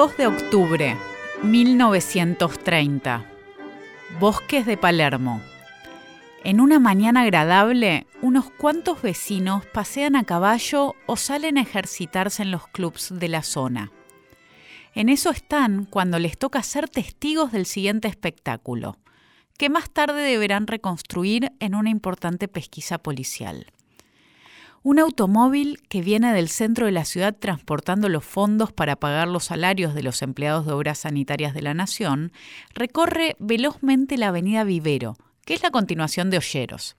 2 de octubre, 1930. Bosques de Palermo. En una mañana agradable, unos cuantos vecinos pasean a caballo o salen a ejercitarse en los clubs de la zona. En eso están cuando les toca ser testigos del siguiente espectáculo, que más tarde deberán reconstruir en una importante pesquisa policial. Un automóvil que viene del centro de la ciudad transportando los fondos para pagar los salarios de los empleados de obras sanitarias de la Nación recorre velozmente la avenida Vivero, que es la continuación de Olleros.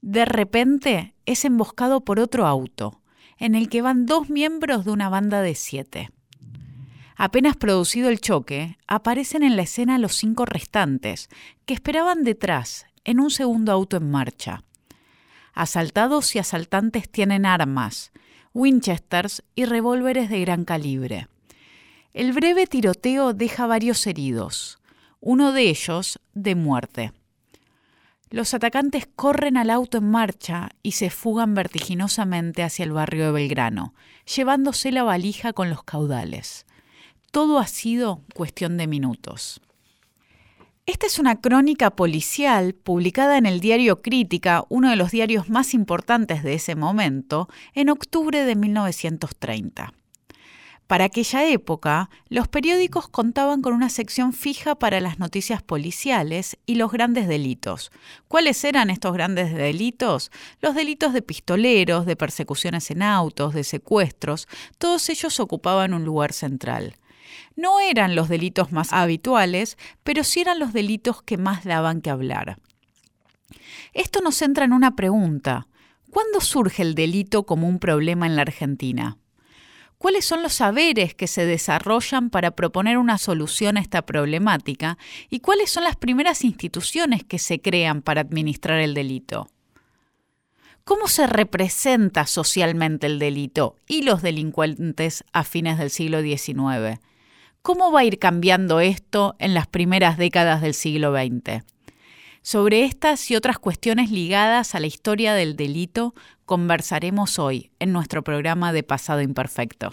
De repente es emboscado por otro auto, en el que van dos miembros de una banda de siete. Apenas producido el choque, aparecen en la escena los cinco restantes, que esperaban detrás, en un segundo auto en marcha. Asaltados y asaltantes tienen armas, Winchesters y revólveres de gran calibre. El breve tiroteo deja varios heridos, uno de ellos de muerte. Los atacantes corren al auto en marcha y se fugan vertiginosamente hacia el barrio de Belgrano, llevándose la valija con los caudales. Todo ha sido cuestión de minutos. Esta es una crónica policial publicada en el diario Crítica, uno de los diarios más importantes de ese momento, en octubre de 1930. Para aquella época, los periódicos contaban con una sección fija para las noticias policiales y los grandes delitos. ¿Cuáles eran estos grandes delitos? Los delitos de pistoleros, de persecuciones en autos, de secuestros, todos ellos ocupaban un lugar central. No eran los delitos más habituales, pero sí eran los delitos que más daban que hablar. Esto nos centra en una pregunta. ¿Cuándo surge el delito como un problema en la Argentina? ¿Cuáles son los saberes que se desarrollan para proponer una solución a esta problemática? ¿Y cuáles son las primeras instituciones que se crean para administrar el delito? ¿Cómo se representa socialmente el delito y los delincuentes a fines del siglo XIX? ¿Cómo va a ir cambiando esto en las primeras décadas del siglo XX? Sobre estas y otras cuestiones ligadas a la historia del delito conversaremos hoy en nuestro programa de Pasado Imperfecto.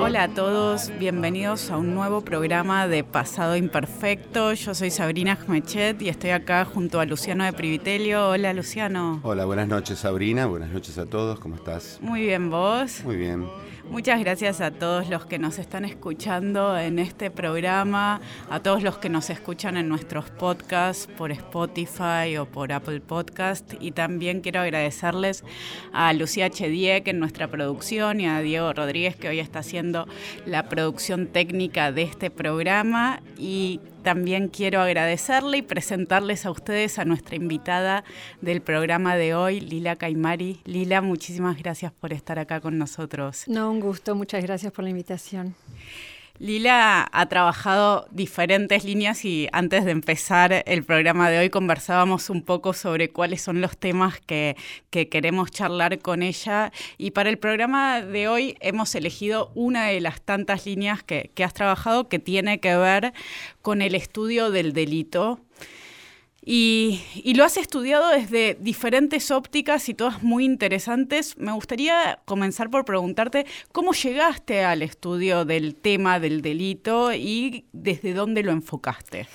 Hola a todos, bienvenidos a un nuevo programa de Pasado Imperfecto. Yo soy Sabrina Jmechet y estoy acá junto a Luciano de Privitelio. Hola Luciano. Hola, buenas noches Sabrina, buenas noches a todos, ¿cómo estás? Muy bien, ¿vos? Muy bien. Muchas gracias a todos los que nos están escuchando en este programa, a todos los que nos escuchan en nuestros podcasts por Spotify o por Apple Podcast. Y también quiero agradecerles a Lucía Chediek en nuestra producción y a Diego Rodríguez que hoy está haciendo la producción técnica de este programa y también quiero agradecerle y presentarles a ustedes a nuestra invitada del programa de hoy, Lila Caimari. Lila, muchísimas gracias por estar acá con nosotros. No, un gusto, muchas gracias por la invitación. Lila ha trabajado diferentes líneas y antes de empezar el programa de hoy conversábamos un poco sobre cuáles son los temas que, queremos charlar con ella. Y para el programa de hoy hemos elegido una de las tantas líneas que, que has trabajado que tiene que ver con el estudio del delito y, lo has estudiado desde diferentes ópticas y todas muy interesantes. Me gustaría comenzar por preguntarte cómo llegaste al estudio del tema del delito y desde dónde lo enfocaste.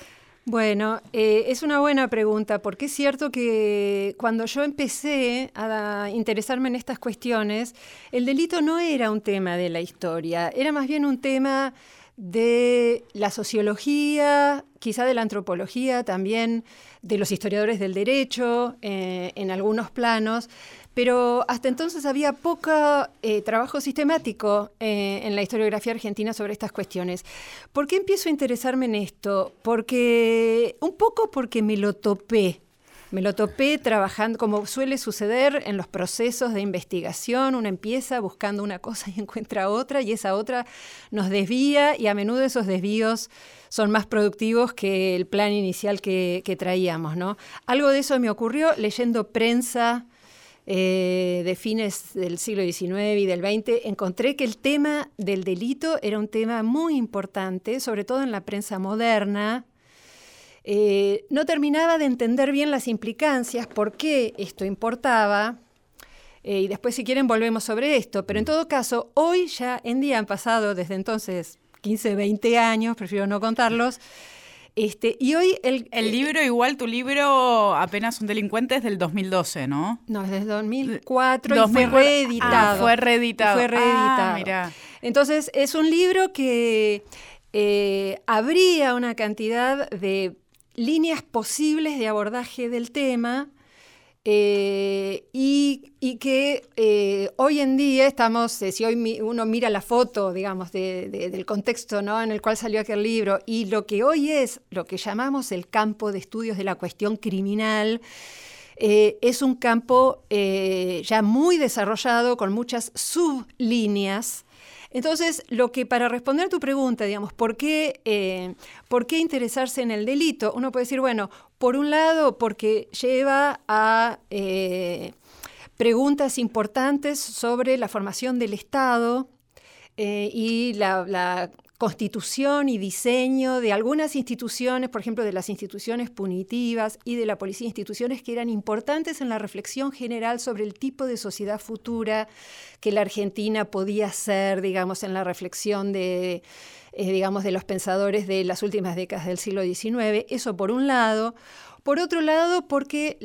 Bueno, eh, es una buena pregunta porque es cierto que cuando yo empecé a interesarme en estas cuestiones, el delito no era un tema de la historia, era más bien un tema de la sociología, quizá de la antropología también, de los historiadores del derecho, eh, en algunos planos, pero hasta entonces había poco eh, trabajo sistemático eh, en la historiografía argentina sobre estas cuestiones. ¿Por qué empiezo a interesarme en esto? Porque, un poco porque me lo topé me lo topé trabajando, como suele suceder en los procesos de investigación, uno empieza buscando una cosa y encuentra otra y esa otra nos desvía y a menudo esos desvíos son más productivos que el plan inicial que, traíamos. ¿no? Algo de eso me ocurrió leyendo prensa eh, de fines del siglo XIX y del XX, encontré que el tema del delito era un tema muy importante, sobre todo en la prensa moderna. Eh, no terminaba de entender bien las implicancias, por qué esto importaba, eh, y después si quieren volvemos sobre esto, pero en todo caso, hoy ya en día han pasado desde entonces 15, 20 años, prefiero no contarlos, este, y hoy el, el eh, libro, igual tu libro, apenas un delincuente, es del 2012, ¿no? No, es del 2004 y fue reeditado. Ah, fue reeditado. Fue reeditado. Ah, Entonces, es un libro que eh, habría una cantidad de líneas posibles de abordaje del tema eh, y, que eh, hoy en día estamos, eh, si hoy uno mira la foto, digamos, del contexto ¿no? en el cual salió aquel libro, y lo que hoy es lo que llamamos el campo de estudios de la cuestión criminal, es un campo ya muy desarrollado con muchas sublíneas entonces, lo que para responder tu pregunta, digamos, ¿por qué, eh, ¿por qué interesarse en el delito? Uno puede decir, bueno, por un lado, porque lleva a eh, preguntas importantes sobre la formación del Estado, eh, y la, constitución y diseño de algunas instituciones, por ejemplo, de las instituciones punitivas y de la policía, instituciones que eran importantes en la reflexión general sobre el tipo de sociedad futura que la Argentina podía ser, digamos, en la reflexión de, eh, digamos, de los pensadores de las últimas décadas del siglo XIX. Eso por un lado. Por otro lado, porque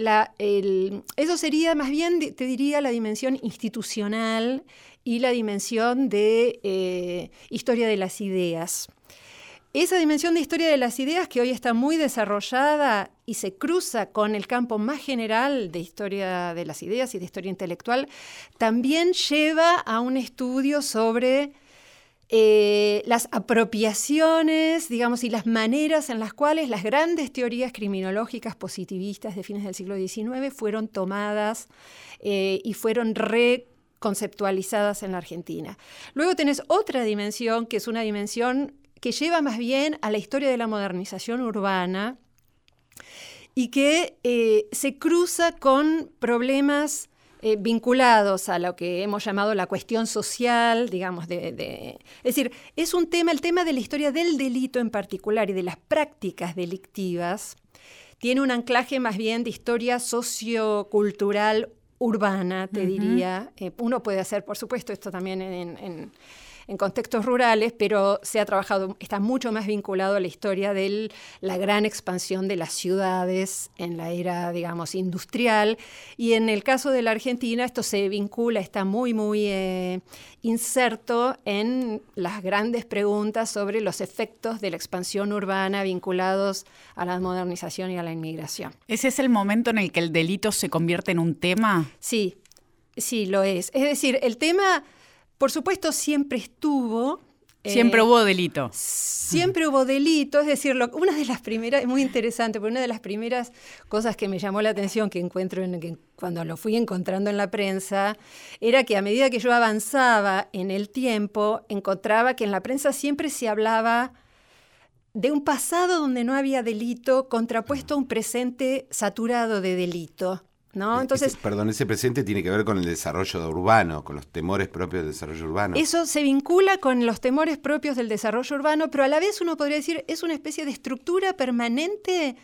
eso sería más bien, te diría, la dimensión institucional y la dimensión de eh, historia de las ideas. Esa dimensión de historia de las ideas que hoy está muy desarrollada y se cruza con el campo más general de historia de las ideas y de historia intelectual, también lleva a un estudio sobre eh, las apropiaciones, digamos, y las maneras en las cuales las grandes teorías criminológicas positivistas de fines del siglo XIX fueron tomadas eh, y fueron re conceptualizadas en la Argentina. Luego tenés otra dimensión, que es una dimensión que lleva más bien a la historia de la modernización urbana y que eh, se cruza con problemas eh, vinculados a lo que hemos llamado la cuestión social, digamos, de, es decir, es un tema, el tema de la historia del delito en particular y de las prácticas delictivas, tiene un anclaje más bien de historia sociocultural urbana, te diría. Eh, uno puede hacer, por supuesto, esto también en, en contextos rurales, pero se ha trabajado, está mucho más vinculado a la historia de la gran expansión de las ciudades en la era, digamos, industrial. Y en el caso de la Argentina, esto se vincula, está muy, muy eh, inserto en las grandes preguntas sobre los efectos de la expansión urbana vinculados a la modernización y a la inmigración. ¿Ese es el momento en el que el delito se convierte en un tema? Sí, sí, lo es. Es decir, el tema por supuesto, siempre estuvo. Siempre eh, hubo delito. Siempre hubo delito, es decir, una de las primeras, es muy interesante, porque una de las primeras cosas que me llamó la atención, que encuentro en, cuando lo fui encontrando en la prensa, era que a medida que yo avanzaba en el tiempo, encontraba que en la prensa siempre se hablaba de un pasado donde no había delito contrapuesto a un presente saturado de delito. ¿No? Entonces, perdón, ese presente tiene que ver con el desarrollo urbano, con los temores propios del desarrollo urbano. Eso se vincula con los temores propios del desarrollo urbano, pero a la vez uno podría decir es una especie de estructura permanente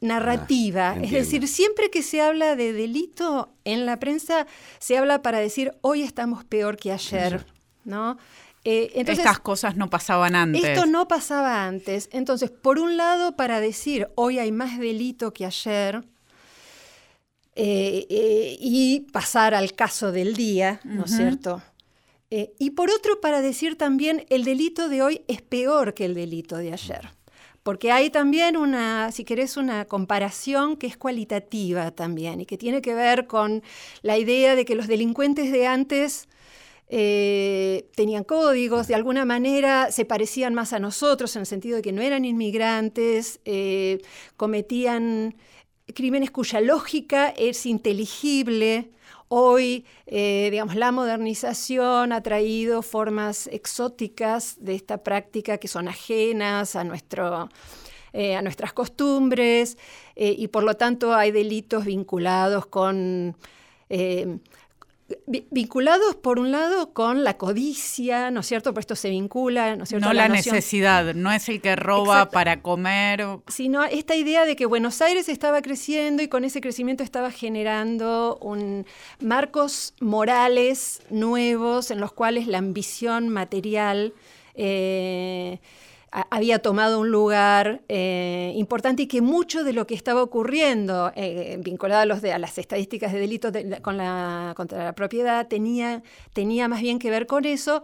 narrativa. Ah, es decir, siempre que se habla de delito en la prensa, se habla para decir hoy estamos peor que ayer, ¿no? Eh, Estas cosas no pasaban antes. Esto no pasaba antes. Entonces, por un lado, para decir hoy hay más delito que ayer, eh, eh, y pasar al caso del día, ¿no es cierto? Eh, y por otro, para decir también, el delito de hoy es peor que el delito de ayer. Porque hay también una, si querés, una comparación que es cualitativa también y que tiene que ver con la idea de que los delincuentes de antes tenían códigos, de alguna manera se parecían más a nosotros en el sentido de que no eran inmigrantes, cometían crímenes cuya lógica es inteligible. Hoy, eh, digamos, la modernización ha traído formas exóticas de esta práctica que son ajenas a, nuestro, eh, a nuestras costumbres eh, y por lo tanto hay delitos vinculados con vinculados por un lado con la codicia, ¿no es cierto? Por esto se vincula, ¿no es cierto? No la, necesidad, no es el que roba para comer. Sino esta idea de que Buenos Aires estaba creciendo y con ese crecimiento estaba generando un marcos morales nuevos en los cuales la ambición material eh, había tomado un lugar eh, importante y que mucho de lo que estaba ocurriendo eh, vinculado a, los de, a las estadísticas de delitos con la, contra la propiedad tenía, tenía más bien que ver con eso,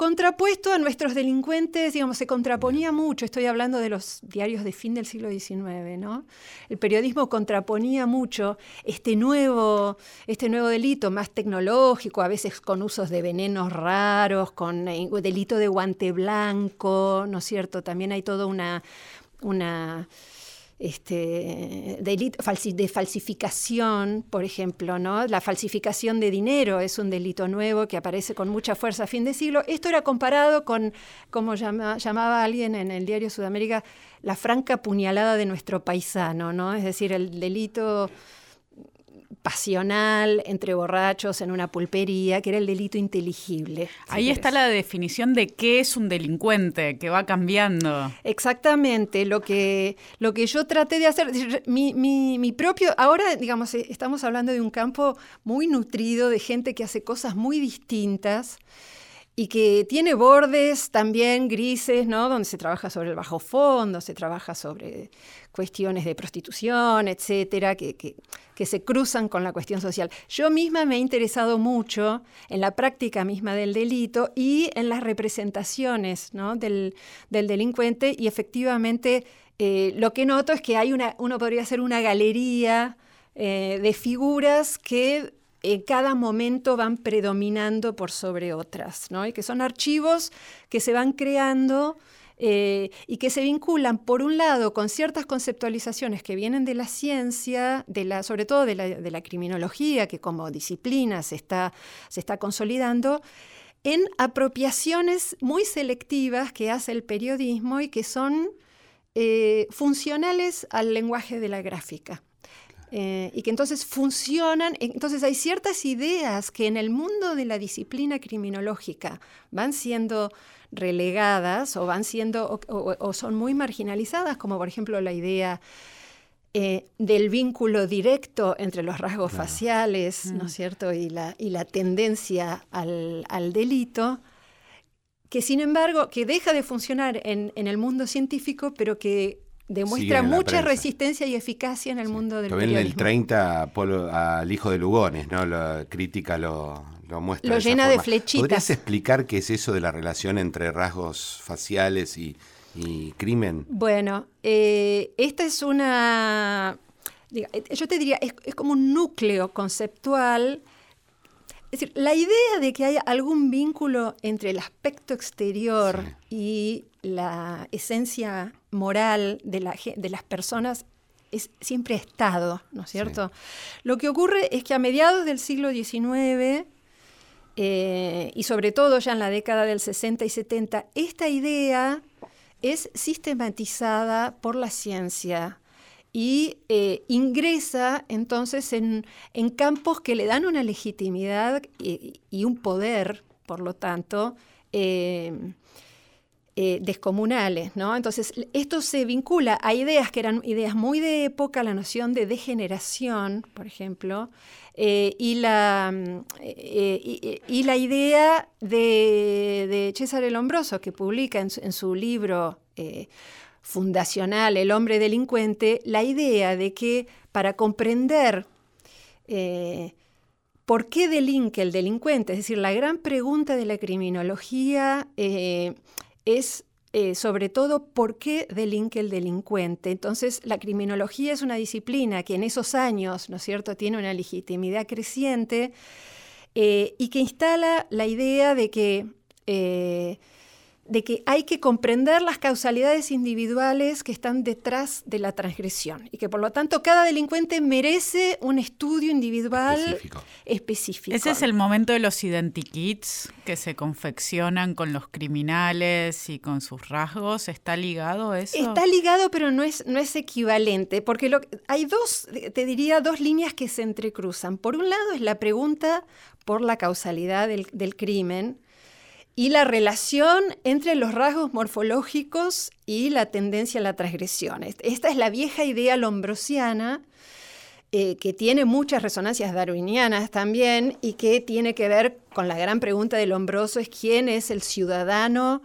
contrapuesto a nuestros delincuentes, digamos, se contraponía mucho, estoy hablando de los diarios de fin del siglo XIX, ¿no? El periodismo contraponía mucho este nuevo, este nuevo delito más tecnológico, a veces con usos de venenos raros, con eh, delito de guante blanco, ¿no es cierto? También hay toda una, una este, delito de falsificación, por ejemplo, ¿no? La falsificación de dinero es un delito nuevo que aparece con mucha fuerza a fin de siglo. Esto era comparado con, como llamaba alguien en el diario Sudamérica, la franca puñalada de nuestro paisano, ¿no? Es decir, el delito pasional entre borrachos en una pulpería, que era el delito inteligible. Ahí está la definición de qué es un delincuente, que va cambiando. Exactamente, lo que, lo que yo traté de hacer, mi, mi, mi propio, ahora digamos, eh, estamos hablando de un campo muy nutrido de gente que hace cosas muy distintas y que tiene bordes también grises, ¿no? Donde se trabaja sobre el bajo fondo, se trabaja sobre cuestiones de prostitución, etcétera, que, que, se cruzan con la cuestión social. Yo misma me he interesado mucho en la práctica misma del delito y en las representaciones del, delincuente y efectivamente eh, lo que noto es que hay una, uno podría hacer una galería eh, de figuras que en cada momento van predominando por sobre otras, ¿no? y que son archivos que se van creando eh, y que se vinculan, por un lado, con ciertas conceptualizaciones que vienen de la ciencia, de la, sobre todo de la, criminología, que como disciplina se está, se está consolidando, en apropiaciones muy selectivas que hace el periodismo y que son eh, funcionales al lenguaje de la gráfica. Eh, y que entonces funcionan, entonces hay ciertas ideas que en el mundo de la disciplina criminológica van siendo relegadas o van siendo o, son muy marginalizadas, como por ejemplo la idea eh, del vínculo directo entre los rasgos faciales, ¿no es mm. cierto? Y la, y la tendencia al, al, delito, que sin embargo, que deja de funcionar en, en el mundo científico, pero que demuestra mucha resistencia y eficacia en el mundo del También en el 30 al hijo de Lugones, ¿no? La crítica lo, lo muestra. Lo llena de flechitas. ¿Podrías explicar qué es eso de la relación entre rasgos faciales y, crimen? Bueno, eh, esta es una... Yo te diría, es, es como un núcleo conceptual es decir, la idea de que haya algún vínculo entre el aspecto exterior y la esencia moral de, la, de las personas es, siempre ha estado, ¿no es cierto? Lo que ocurre es que a mediados del siglo XIX, eh, y sobre todo ya en la década del 60 y 70, esta idea es sistematizada por la ciencia y eh, ingresa entonces en, campos que le dan una legitimidad y, un poder, por lo tanto, eh, eh, descomunales. ¿no? Entonces, esto se vincula a ideas que eran ideas muy de época, la noción de degeneración, por ejemplo, y, la, y, la idea de, de César el Hombroso, que publica en su libro fundacional, el hombre delincuente, la idea de que para comprender eh, por qué delinque el delincuente, es decir, la gran pregunta de la criminología eh, es eh, sobre todo por qué delinque el delincuente. Entonces, la criminología es una disciplina que en esos años, ¿no es cierto?, tiene una legitimidad creciente y que instala la idea de que de que hay que comprender las causalidades individuales que están detrás de la transgresión y que por lo tanto cada delincuente merece un estudio individual específico. Ese es el momento de los identikits que se confeccionan con los criminales y con sus rasgos. ¿Está ligado eso? Está ligado, pero no es, no es equivalente, porque lo, hay dos, te diría, dos líneas que se entrecruzan. Por un lado es la pregunta por la causalidad del, del crimen, y la relación entre los rasgos morfológicos y la tendencia a la transgresión. Esta es la vieja idea lombrosiana eh, que tiene muchas resonancias darwinianas también y que tiene que ver con la gran pregunta del Lombroso, es quién es el ciudadano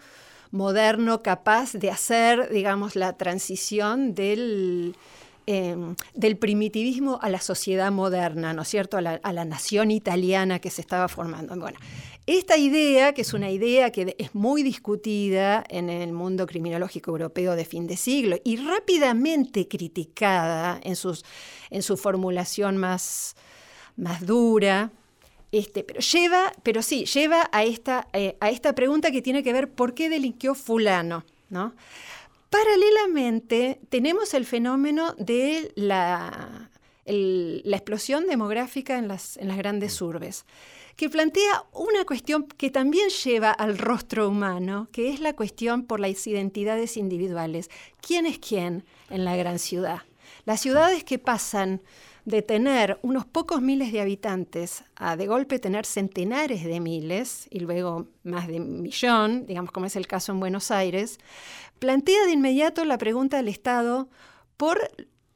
moderno capaz de hacer, digamos, la transición del, em, del primitivismo a la sociedad moderna, ¿no es cierto?, a la, nación italiana que se estaba formando. Bueno, esta idea, que es una idea que es muy discutida en el mundo criminológico europeo de fin de siglo y rápidamente criticada en, sus, en su formulación más, más dura, este, pero lleva, pero sí, lleva a esta, eh, a esta pregunta que tiene que ver por qué delinquió fulano, ¿no? Paralelamente, tenemos el fenómeno de la, la explosión demográfica en las, en las grandes urbes que plantea una cuestión que también lleva al rostro humano, que es la cuestión por las identidades individuales. ¿Quién es quién en la gran ciudad? Las ciudades que pasan de tener unos pocos miles de habitantes a de golpe tener centenares de miles y luego más de un millón, digamos como es el caso en Buenos Aires, plantea de inmediato la pregunta del Estado por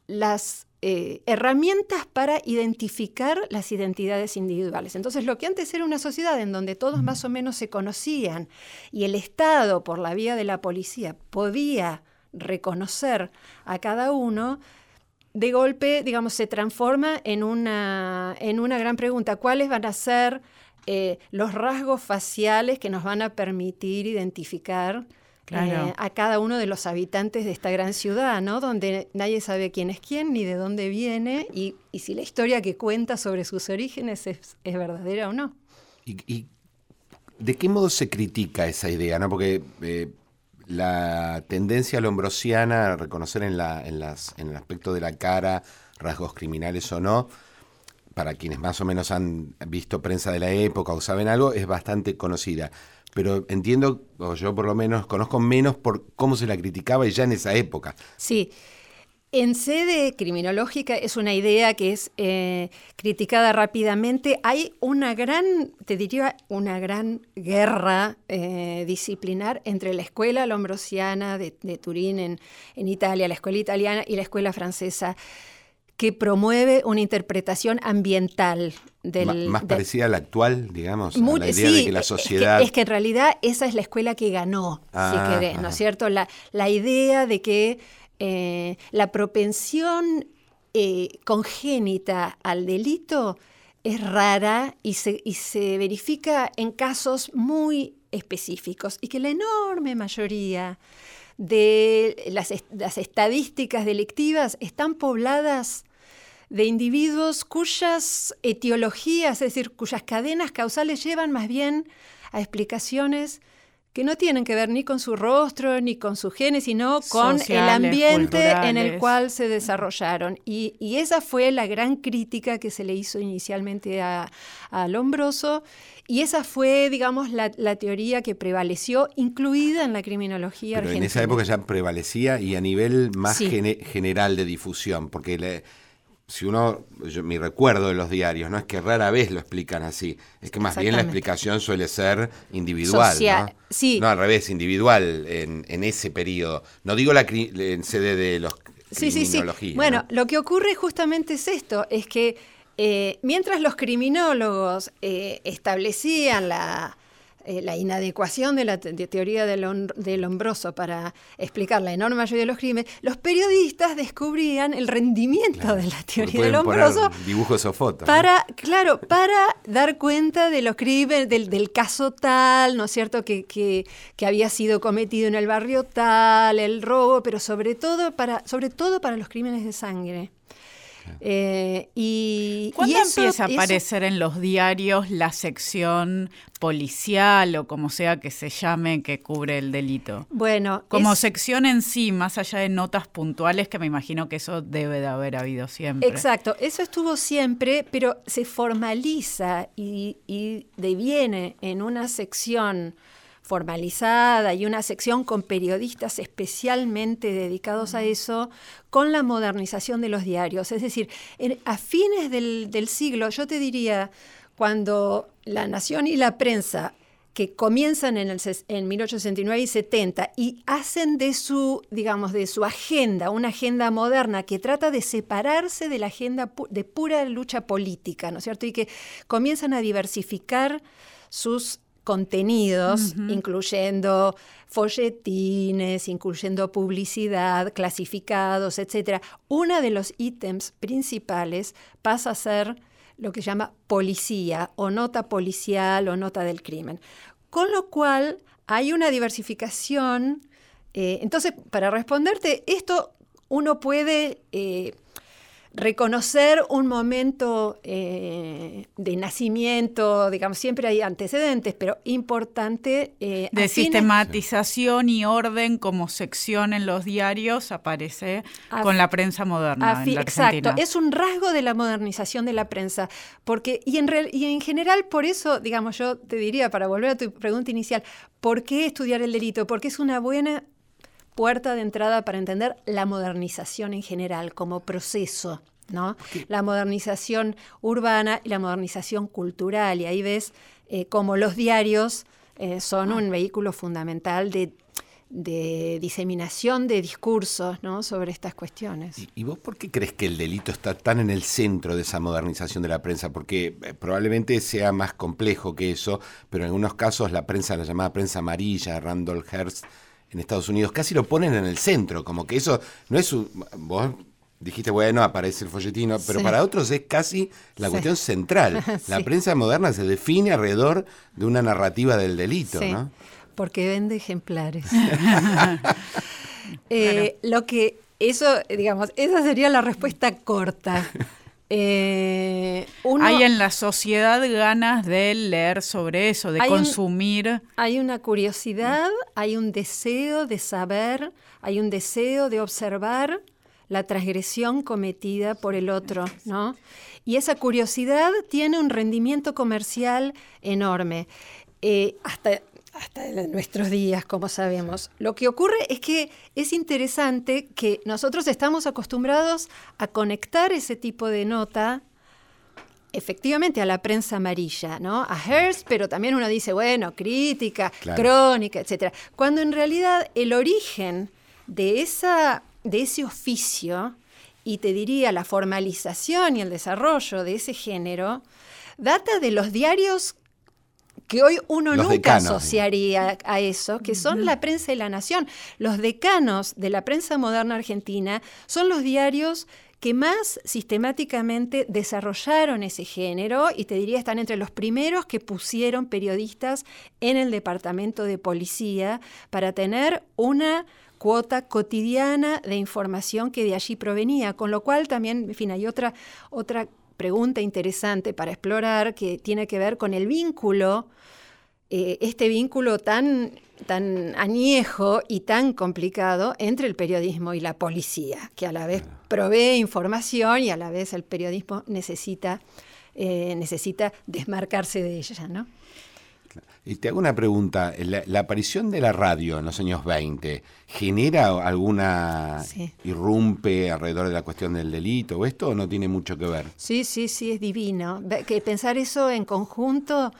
las eh, herramientas para identificar las identidades individuales. Entonces, lo que antes era una sociedad en donde todos más o menos se conocían y el Estado, por la vía de la policía, podía reconocer a cada uno, de golpe, digamos, se transforma en una, en una gran pregunta. ¿Cuáles van a ser eh, los rasgos faciales que nos van a permitir identificar eh, a cada uno de los habitantes de esta gran ciudad, ¿no? Donde nadie sabe quién es quién ni de dónde viene y, si la historia que cuenta sobre sus orígenes es, verdadera o no. ¿Y, de qué modo se critica esa idea? ¿no? Porque eh, la tendencia lombrosiana a reconocer en, la, en, las, en el aspecto de la cara rasgos criminales o no, para quienes más o menos han visto prensa de la época o saben algo, es bastante conocida pero entiendo, o yo por lo menos conozco menos por cómo se la criticaba ya en esa época. Sí. En sede criminológica es una idea que es eh, criticada rápidamente. Hay una gran, te diría, una gran guerra eh, disciplinar entre la escuela lombrosiana de, Turín en, en Italia, la escuela italiana y la escuela francesa que promueve una interpretación ambiental del... más parecida a la actual, digamos, a la idea de que la sociedad... Es que, en realidad esa es la escuela que ganó, si ah, querés, ¿no es cierto? La, la, idea de que eh, la propensión eh, congénita al delito es rara y se, y se verifica en casos muy específicos y que la enorme mayoría de las, las, estadísticas delictivas están pobladas de individuos cuyas etiologías, es decir, cuyas cadenas causales llevan más bien a explicaciones que no tienen que ver ni con su rostro ni con su genes, sino con el ambiente en el cual se desarrollaron. Y, esa fue la gran crítica que se le hizo inicialmente a, a Lombroso, y esa fue, digamos, la, teoría que prevaleció, incluida en la criminología Pero en esa época ya prevalecía y a nivel más general de difusión, porque... Le, si uno, mi recuerdo de los diarios, no es que rara vez lo explican así, es que más bien la explicación suele ser individual. ¿no? Sí. no, al revés, individual en, en ese periodo. No digo la en sede de los sí, sí, sí. Bueno, lo que ocurre justamente es esto, es que eh, mientras los criminólogos eh, establecían la eh, la inadecuación de la teoría del, hombroso para explicar la enorme mayoría de los crímenes, los periodistas descubrían el rendimiento de la teoría del hombroso. Dibujos o fotos. Para, claro, para dar cuenta de los crímenes, del, caso tal, ¿no es cierto?, que, que, había sido cometido en el barrio tal, el robo, pero sobre todo para, sobre todo para los crímenes de sangre. Eh, y, ¿Cuándo y eso- empieza a eso- aparecer en los diarios la sección policial o como sea que se llame que cubre el delito? Bueno, Como es- sección en sí, más allá de notas puntuales, que me imagino que eso debe de haber habido siempre. Exacto, eso estuvo siempre, pero se formaliza y, y deviene en una sección formalizada y una sección con periodistas especialmente dedicados a eso, con la modernización de los diarios. Es decir, en- a fines del, del siglo, yo te diría, cuando La Nación y la prensa que comienzan en, el, en 1869 y 70 y hacen de su, digamos, de su agenda, una agenda moderna que trata de separarse de la agenda pu- de pura lucha política, ¿no es cierto? Y que comienzan a diversificar sus contenidos, incluyendo folletines, incluyendo publicidad, clasificados, etc. Uno de los ítems principales pasa a ser lo que se llama policía o nota policial o nota del crimen. Con lo cual hay una diversificación. eh, entonces, para responderte, esto uno puede eh, reconocer un momento eh, de nacimiento, digamos, siempre hay antecedentes, pero importante. eh, De fines- sistematización y orden como sección en los diarios aparece A con la prensa moderna a fi- en la Argentina. Exacto, es un rasgo de la modernización de la prensa, porque y en, real- y en general por eso, digamos, yo te diría, para volver a tu pregunta inicial, ¿por qué estudiar el delito? Porque es una buena puerta de entrada para entender la modernización en general como proceso, ¿no? La modernización urbana y la modernización cultural, y ahí ves eh, cómo los diarios eh, son un vehículo fundamental de, de diseminación de discursos ¿no? sobre estas cuestiones. ¿Y, y vos por qué crees que el delito está tan en el centro de esa modernización de la prensa? Porque eh, probablemente sea más complejo que eso, pero en algunos casos la prensa, la llamada prensa amarilla, Randall Hearst en Estados Unidos, casi lo ponen en el centro, como que eso no es un... Vos dijiste, bueno, aparece el folletino, pero Sí. para otros es casi la Sí. cuestión central. La Sí. prensa moderna se define alrededor de una narrativa del delito, Sí, ¿no? porque vende ejemplares. Eh, Lo que eso, digamos, esa sería la respuesta corta. Eh, uno- Hay en la sociedad ganas de leer sobre eso, de Hay un- consumir. Hay una curiosidad, hay un deseo de saber, hay un deseo de observar la transgresión cometida por el otro, ¿no? Y esa curiosidad tiene un rendimiento comercial enorme, eh, hasta, hasta nuestros días, como sabemos. Lo que ocurre es que es interesante que nosotros estamos acostumbrados a conectar ese tipo de nota efectivamente a la prensa amarilla, ¿no? A Hearst, pero también uno dice, bueno, crítica, Claro. crónica, etcétera. Cuando en realidad el origen de, esa, de ese oficio, y te diría la formalización y el desarrollo de ese género, data de los diarios que hoy uno Los nunca decanos, asociaría a eso, que son la prensa y la nación. Los decanos de la prensa moderna argentina son los diarios que más sistemáticamente desarrollaron ese género y te diría están entre los primeros que pusieron periodistas en el departamento de policía para tener una cuota cotidiana de información que de allí provenía, con lo cual también, en fin, hay otra, otra pregunta interesante para explorar que tiene que ver con el vínculo, eh, este vínculo tan, tan añejo y tan complicado entre el periodismo y la policía, que a la vez provee información y a la vez el periodismo necesita, eh, necesita desmarcarse de ella, ¿no? Y te hago una pregunta. La, la aparición de la radio en los años 20 genera alguna Sí. irrumpe alrededor de la cuestión del delito o esto o no tiene mucho que ver? Sí, sí, sí, es divino. Que pensar eso en conjunto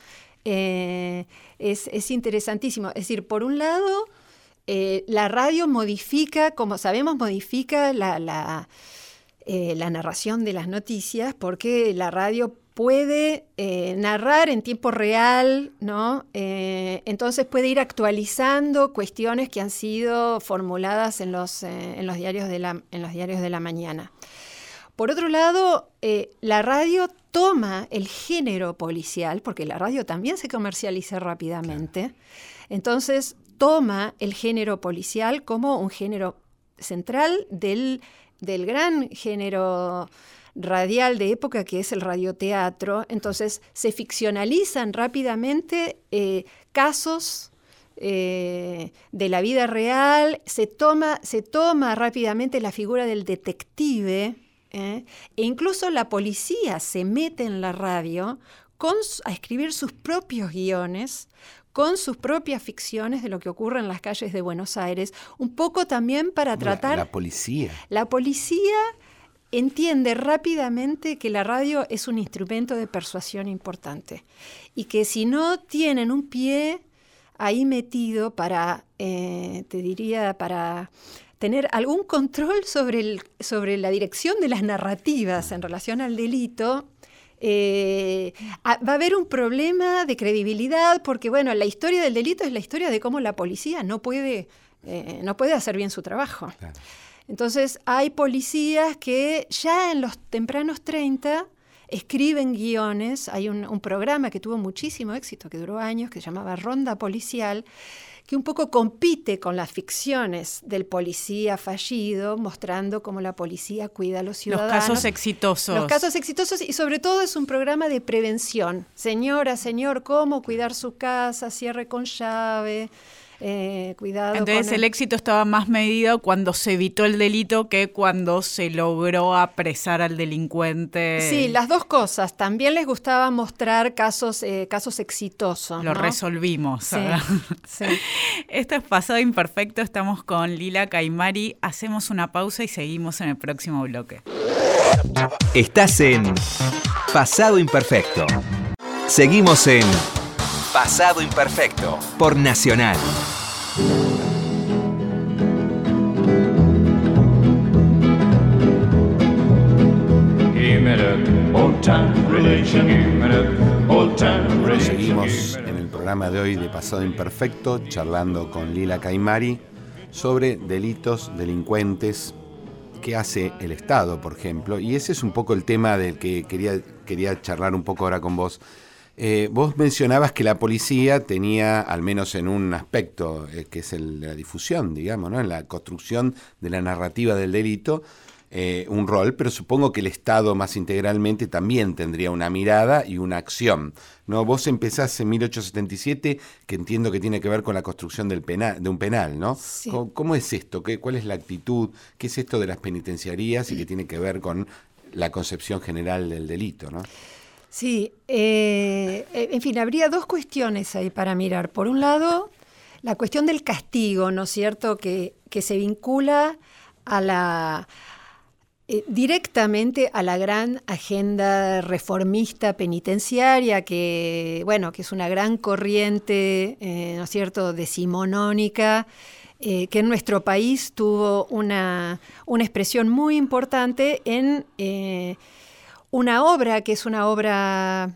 eh, es, es interesantísimo. Es decir, por un lado, eh, la radio modifica, como sabemos, modifica la, la, eh, la narración de las noticias porque la radio puede eh, narrar en tiempo real, ¿no? Eh, entonces puede ir actualizando cuestiones que han sido formuladas en los, eh, en los, diarios, de la, en los diarios de la mañana. Por otro lado, la radio toma el género policial, porque la radio también se comercializa rápidamente, entonces toma el género policial como un género central del, del gran género radial de época que es el radioteatro. Entonces se ficcionalizan rápidamente eh, casos eh, de la vida real, se toma, se toma rápidamente la figura del detective, ¿eh? e incluso la policía se mete en la radio con, a escribir sus propios guiones, con sus propias ficciones de lo que ocurre en las calles de Buenos Aires, un poco también para tratar... La, policía. La policía entiende rápidamente que la radio es un instrumento de persuasión importante y que si no tienen un pie ahí metido para, eh, te diría, para tener algún control sobre, el, sobre la dirección de las narrativas en relación al delito, eh, va a haber un problema de credibilidad porque, bueno, la historia del delito es la historia de cómo la policía no puede, eh, no puede hacer bien su trabajo. Entonces, hay policías que ya en los tempranos 30 escriben guiones. Hay un, un, programa que tuvo muchísimo éxito, que duró años, que se llamaba Ronda Policial, que un poco compite con las ficciones del policía fallido, mostrando cómo la policía cuida a los ciudadanos. Los casos exitosos. Los casos exitosos y sobre todo es un programa de prevención. Señora, señor, cómo cuidar su casa, cierre con llave. Eh, cuidado. Entonces el... éxito estaba más medido cuando se evitó el delito que cuando se logró apresar al delincuente. Sí, las dos cosas. También les gustaba mostrar casos, eh, casos exitosos. Lo ¿no? resolvimos. Sí, sí. Esto es Pasado Imperfecto. Estamos con Lila Caimari. Hacemos una pausa y seguimos en el próximo bloque. Estás en Pasado Imperfecto. Seguimos en Pasado Imperfecto por Nacional. Seguimos en el programa de hoy de Pasado Imperfecto charlando con Lila Caimari sobre delitos, delincuentes, que hace el Estado, por ejemplo. Y ese es un poco el tema del que quería, quería charlar un poco ahora con vos. Eh, vos mencionabas que la policía tenía, al menos en un aspecto, eh, que es el de la difusión, digamos, ¿no? en la construcción de la narrativa del delito, eh, un rol, pero supongo que el Estado más integralmente también tendría una mirada y una acción. ¿no? Vos empezás en 1877, que entiendo que tiene que ver con la construcción del penal, de un penal, ¿no? Sí. ¿Cómo, cómo es esto? ¿Qué, ¿Cuál es la actitud? ¿Qué es esto de las penitenciarías y que tiene que ver con la concepción general del delito? ¿no? Sí, eh, en fin, habría dos cuestiones ahí para mirar. Por un lado, la cuestión del castigo, ¿no es cierto?, que, que se vincula a la, eh, directamente a la gran agenda reformista penitenciaria, que, bueno, que es una gran corriente, eh, ¿no es cierto?, decimonónica, eh, que en nuestro país tuvo una, una expresión muy importante en eh, una obra que es una obra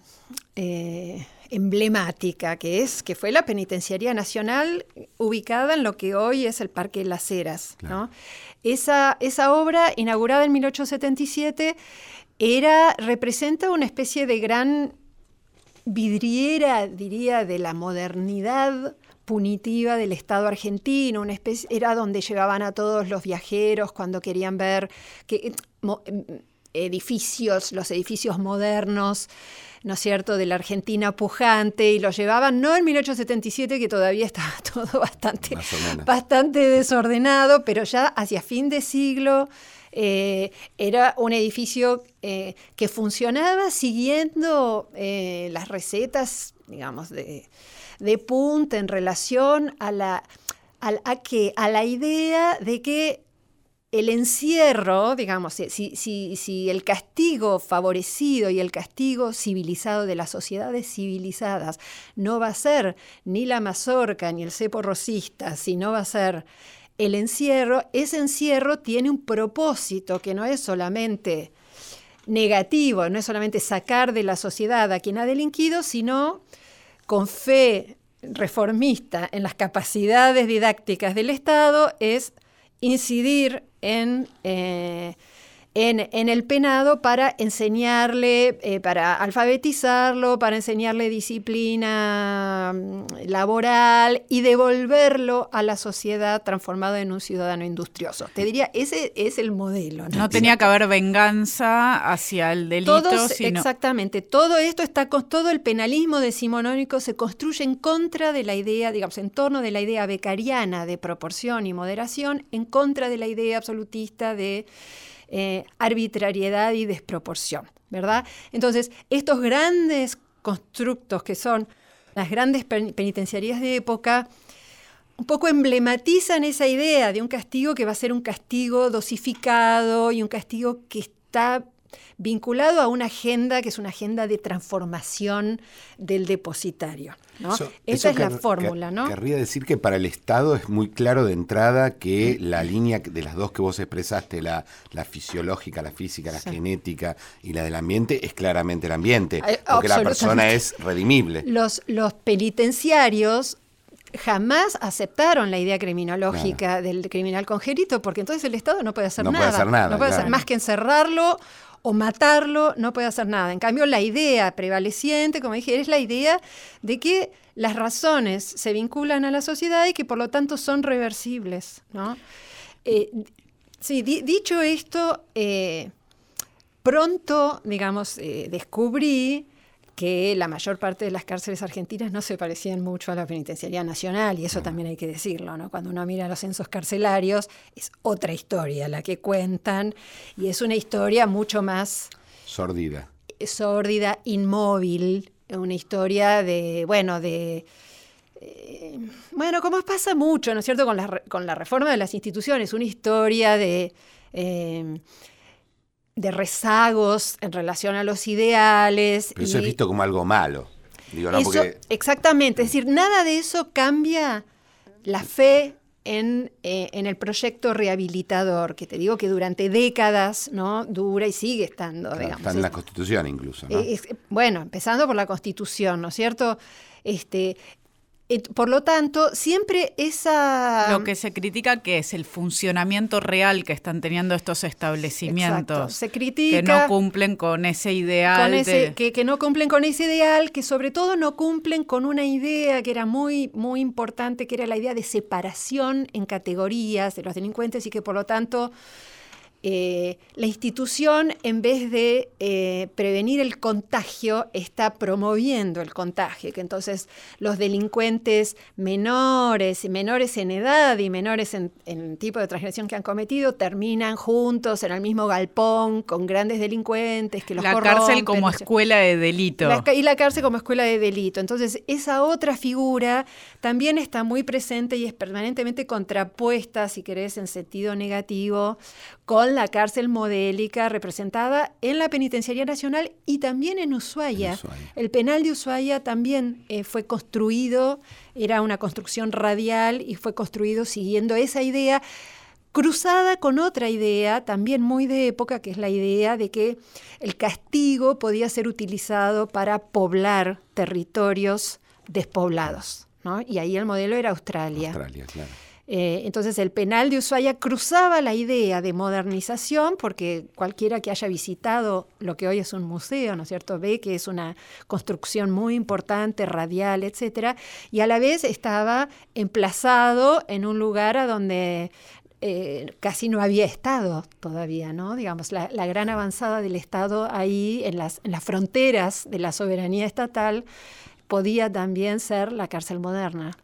eh, emblemática, que es que fue la Penitenciaría Nacional ubicada en lo que hoy es el Parque Las Heras. Claro. ¿no? Esa, esa obra, inaugurada en 1877, era, representa una especie de gran vidriera, diría, de la modernidad punitiva del Estado argentino, una especie, era donde llevaban a todos los viajeros cuando querían ver que, edificios, los edificios modernos, ¿no es cierto?, de la Argentina pujante, y los llevaban no en 1877, que todavía estaba todo bastante, bastante desordenado, pero ya hacia fin de siglo eh, era un edificio eh, que funcionaba siguiendo eh, las recetas, digamos, de, de punta en relación a la, a, a, que, a la idea de que el encierro, digamos, si, si, si, el castigo favorecido y el castigo civilizado de las sociedades civilizadas no va a ser ni la mazorca ni el cepo rosista, sino va a ser el encierro, ese encierro tiene un propósito que no es solamente negativo, no es solamente sacar de la sociedad a quien ha delinquido, sino con fe reformista en las capacidades didácticas del Estado, es incidir en, eh, en, el penado para enseñarle, eh, para alfabetizarlo, para enseñarle disciplina mm, laboral y devolverlo a la sociedad transformado en un ciudadano industrioso. Te diría, ese es el modelo. No, tenía que haber venganza hacia el delito. Exactamente, todo esto está, todo el penalismo decimonónico se construye en contra de la idea, digamos, en torno de la idea becariana de proporción y moderación, en contra de la idea absolutista de eh, arbitrariedad y desproporción, ¿verdad? Entonces, estos grandes constructos que son las grandes penitenciarías de época, un poco emblematizan esa idea de un castigo que va a ser un castigo dosificado y un castigo que está vinculado a una agenda que es una agenda de transformación del depositario. Esa es la fórmula, ¿no? Querría decir que para el Estado es muy claro de entrada que la línea de las dos que vos expresaste, la, la fisiológica, la física, la genética y la del ambiente, es claramente el ambiente, porque la persona es redimible. Los, los penitenciarios jamás aceptaron la idea criminológica del criminal congénito, porque entonces el Estado no puede hacer nada. Puede hacer nada. No puede hacer más que encerrarlo o matarlo, no puede hacer nada. En cambio, la idea prevaleciente, como dije, es la idea de que las razones se vinculan a la sociedad y que por lo tanto son reversibles. ¿no? Eh, sí, dicho esto, eh, pronto, digamos, eh, descubrí que la mayor parte de las cárceles argentinas no se parecían mucho a la penitenciaría nacional, y eso también hay que decirlo, ¿no? Cuando uno mira los censos carcelarios, es otra historia la que cuentan, y es una historia mucho más... Sórdida. Sórdida, inmóvil, una historia de, bueno, de... Eh, bueno, como pasa mucho, ¿no es cierto?, con la, con la reforma de las instituciones, una historia de... Eh, de rezagos en relación a los ideales. Pero eso es visto como algo malo. Exactamente, es decir, nada de eso cambia la fe en, eh, en, el proyecto rehabilitador, que te digo que durante décadas no dura y sigue estando. Está en la Constitución incluso. bueno, empezando por la Constitución, ¿no es cierto? Este, por lo tanto, siempre esa... Lo que se critica que es el funcionamiento real que están teniendo estos establecimientos. Se critica... Que no cumplen con ese ideal. que, que, no cumplen con ese ideal, que sobre todo no cumplen con una idea que era muy, muy importante, que era la idea de separación en categorías de los delincuentes y que por lo tanto eh, la institución, en vez de eh, prevenir el contagio, está promoviendo el contagio, que entonces los delincuentes menores y menores en edad y menores en, tipo de transgresión que han cometido terminan juntos en el mismo galpón con grandes delincuentes que los La cárcel como escuela de delito. y la cárcel como escuela de delito. Entonces, esa otra figura también está muy presente y es permanentemente contrapuesta, si querés, en sentido negativo, con la cárcel modélica representada en la Penitenciaría Nacional y también en Ushuaia. El penal de Ushuaia también eh, fue construido, era una construcción radial y fue construido siguiendo esa idea cruzada con otra idea, también muy de época, que es la idea de que el castigo podía ser utilizado para poblar territorios despoblados. Y ahí el modelo era Australia. Australia, claro. Eh, entonces el penal de Ushuaia cruzaba la idea de modernización, porque cualquiera que haya visitado lo que hoy es un museo, ¿no es cierto?, ve que es una construcción muy importante, radial, etcétera, y a la vez estaba emplazado en un lugar a donde eh, casi no había Estado todavía, ¿no? Digamos, la, gran avanzada del Estado ahí en las, en las fronteras de la soberanía estatal podía también ser la cárcel moderna.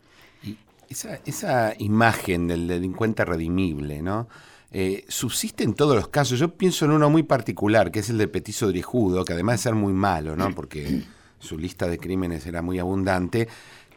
Esa, imagen del delincuente redimible, ¿no? Eh, subsiste en todos los casos. Yo pienso en uno muy particular, que es el de Petiso Drijudo, que además de ser muy malo, ¿no? Porque su lista de crímenes era muy abundante,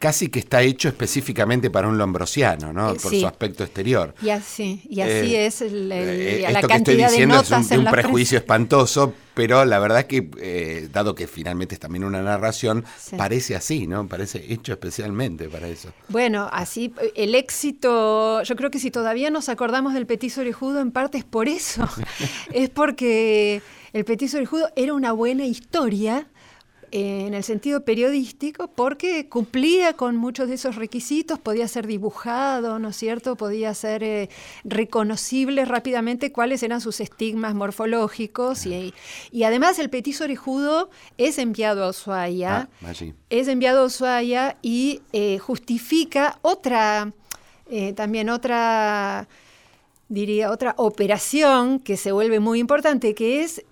casi que está hecho específicamente para un lombrosiano, ¿no? Eh, Por su aspecto exterior. Y así, y así eh, es el, eh, esto que estoy diciendo es un, de un prejuicio espantoso, pero la verdad es que, dado que finalmente es también una narración, parece así, ¿no? Parece hecho especialmente para eso. Bueno, así, el éxito, yo creo que si todavía nos acordamos del petiso orejudo, en parte es por eso. es porque el petiso orejudo era una buena historia en el sentido periodístico porque cumplía con muchos de esos requisitos, podía ser dibujado, ¿no es cierto? Podía ser eh, reconocible rápidamente cuáles eran sus estigmas morfológicos y, y además el petiso orejudo es enviado a Ushuaia, Ah, es enviado a Ushuaia y eh, justifica otra, también otra diría, otra operación que se vuelve muy importante, que es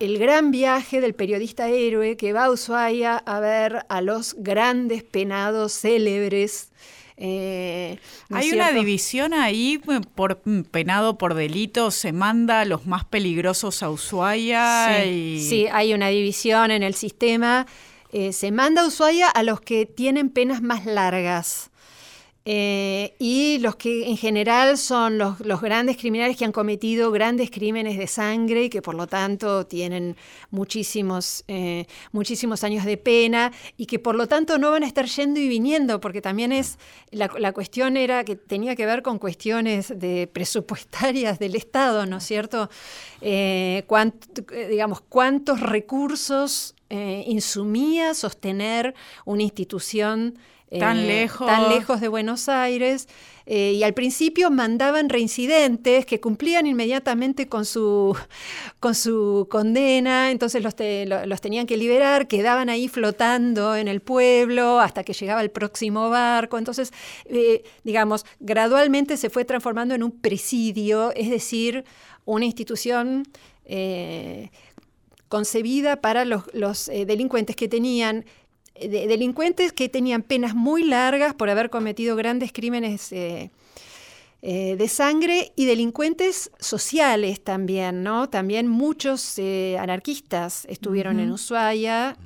el gran viaje del periodista héroe que va a Ushuaia a ver a los grandes penados célebres. Eh, hay una división ahí por mm, penado por delito, se manda a los más peligrosos a Ushuaia. Sí, hay una división en el sistema. Eh, se manda a Ushuaia a los que tienen penas más largas. Eh, y los que en general son los, grandes criminales que han cometido grandes crímenes de sangre y que por lo tanto tienen muchísimos, eh, muchísimos años de pena y que por lo tanto no van a estar yendo y viniendo, porque también es, la, cuestión era que tenía que ver con cuestiones de presupuestarias del Estado, ¿no es cierto? Eh, digamos, cuántos recursos insumía sostener una institución tan, eh, lejos. tan lejos de Buenos Aires. Eh, y al principio mandaban reincidentes que cumplían inmediatamente con su, con su condena, entonces los, los tenían que liberar, quedaban ahí flotando en el pueblo hasta que llegaba el próximo barco. Entonces, eh, digamos, gradualmente se fue transformando en un presidio, es decir, una institución concebida para los, los delincuentes que tenían delincuentes que tenían penas muy largas por haber cometido grandes crímenes eh, eh, de sangre y delincuentes sociales también, ¿no? También muchos eh, anarquistas estuvieron en Ushuaia,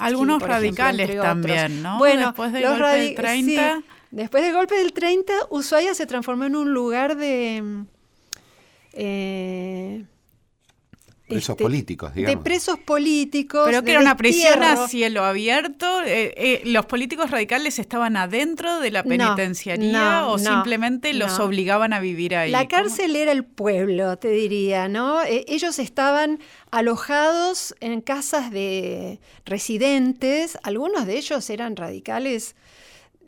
Algunos radicales también, ¿no? Bueno, después del golpe del 30... después del golpe del 30, Ushuaia se transformó en un lugar de... Presos este, políticos, digamos. De presos políticos. Pero que era una prisión a cielo abierto. Eh, eh, ¿Los políticos radicales estaban adentro de la penitenciaría o simplemente los obligaban a vivir ahí? La cárcel era el pueblo, te diría, ¿no? Eh, ellos estaban alojados en casas de residentes. Algunos de ellos eran radicales.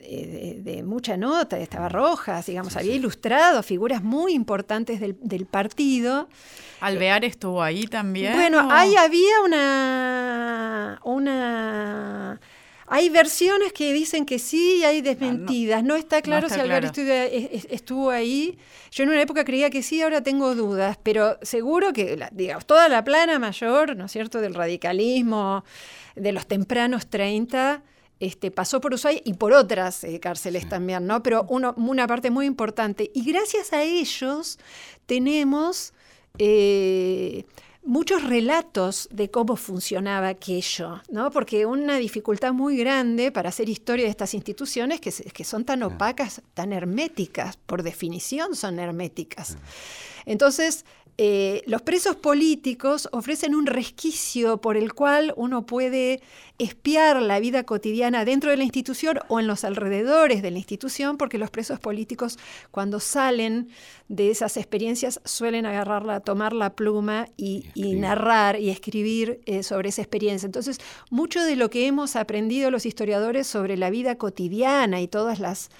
De, mucha nota, estaba Rojas, digamos, había ilustrado figuras muy importantes del, del partido. ¿Alvear estuvo ahí también? Bueno, ahí había una, una... Hay versiones que dicen que sí y hay desmentidas. No, está claro si Alvear Estuvo, ahí. Yo en una época creía que sí, ahora tengo dudas, pero seguro que, digamos, toda la plana mayor, ¿no es cierto?, del radicalismo, de los tempranos 30, este, pasó por Ushuaia y por otras eh, cárceles también, ¿no? Pero una parte muy importante. Y gracias a ellos tenemos eh, muchos relatos de cómo funcionaba aquello, ¿no? Porque una dificultad muy grande para hacer historia de estas instituciones que, que son tan opacas, tan herméticas, por definición son herméticas. Entonces, eh, los presos políticos ofrecen un resquicio por el cual uno puede espiar la vida cotidiana dentro de la institución o en los alrededores de la institución, porque los presos políticos cuando salen de esas experiencias suelen agarrarla, tomar la pluma y, narrar y escribir eh, sobre esa experiencia. Entonces, mucho de lo que hemos aprendido los historiadores sobre la vida cotidiana y todas las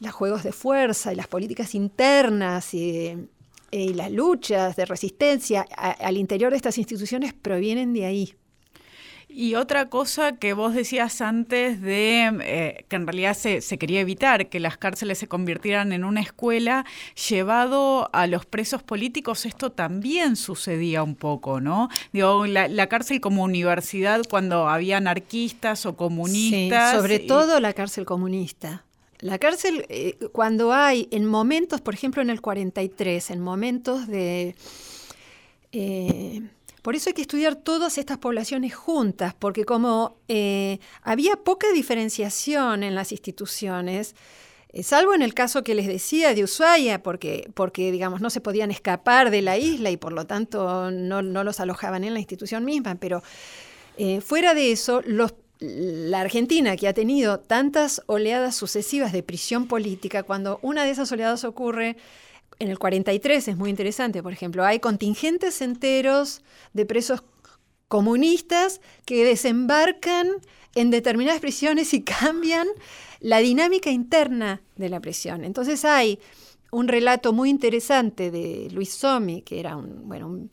los juegos de fuerza y las políticas internas y y las luchas de resistencia al interior de estas instituciones provienen de ahí. Y otra cosa que vos decías antes de eh, que en realidad se, quería evitar que las cárceles se convirtieran en una escuela, llevado a los presos políticos, esto también sucedía un poco, ¿no? Digo, la, cárcel como universidad cuando había anarquistas o comunistas. Sí, sobre todo la cárcel comunista. La cárcel, eh, cuando hay en momentos, por ejemplo en el 43, en momentos de... Eh, por eso hay que estudiar todas estas poblaciones juntas, porque como eh, había poca diferenciación en las instituciones, salvo en el caso que les decía de Ushuaia, porque, porque digamos, no se podían escapar de la isla y por lo tanto no, no los alojaban en la institución misma, pero fuera de eso, los la Argentina, que ha tenido tantas oleadas sucesivas de prisión política, cuando una de esas oleadas ocurre en el 43, es muy interesante, por ejemplo, hay contingentes enteros de presos comunistas que desembarcan en determinadas prisiones y cambian la dinámica interna de la prisión. Entonces hay un relato muy interesante de Luis Somi, que era un, bueno, un,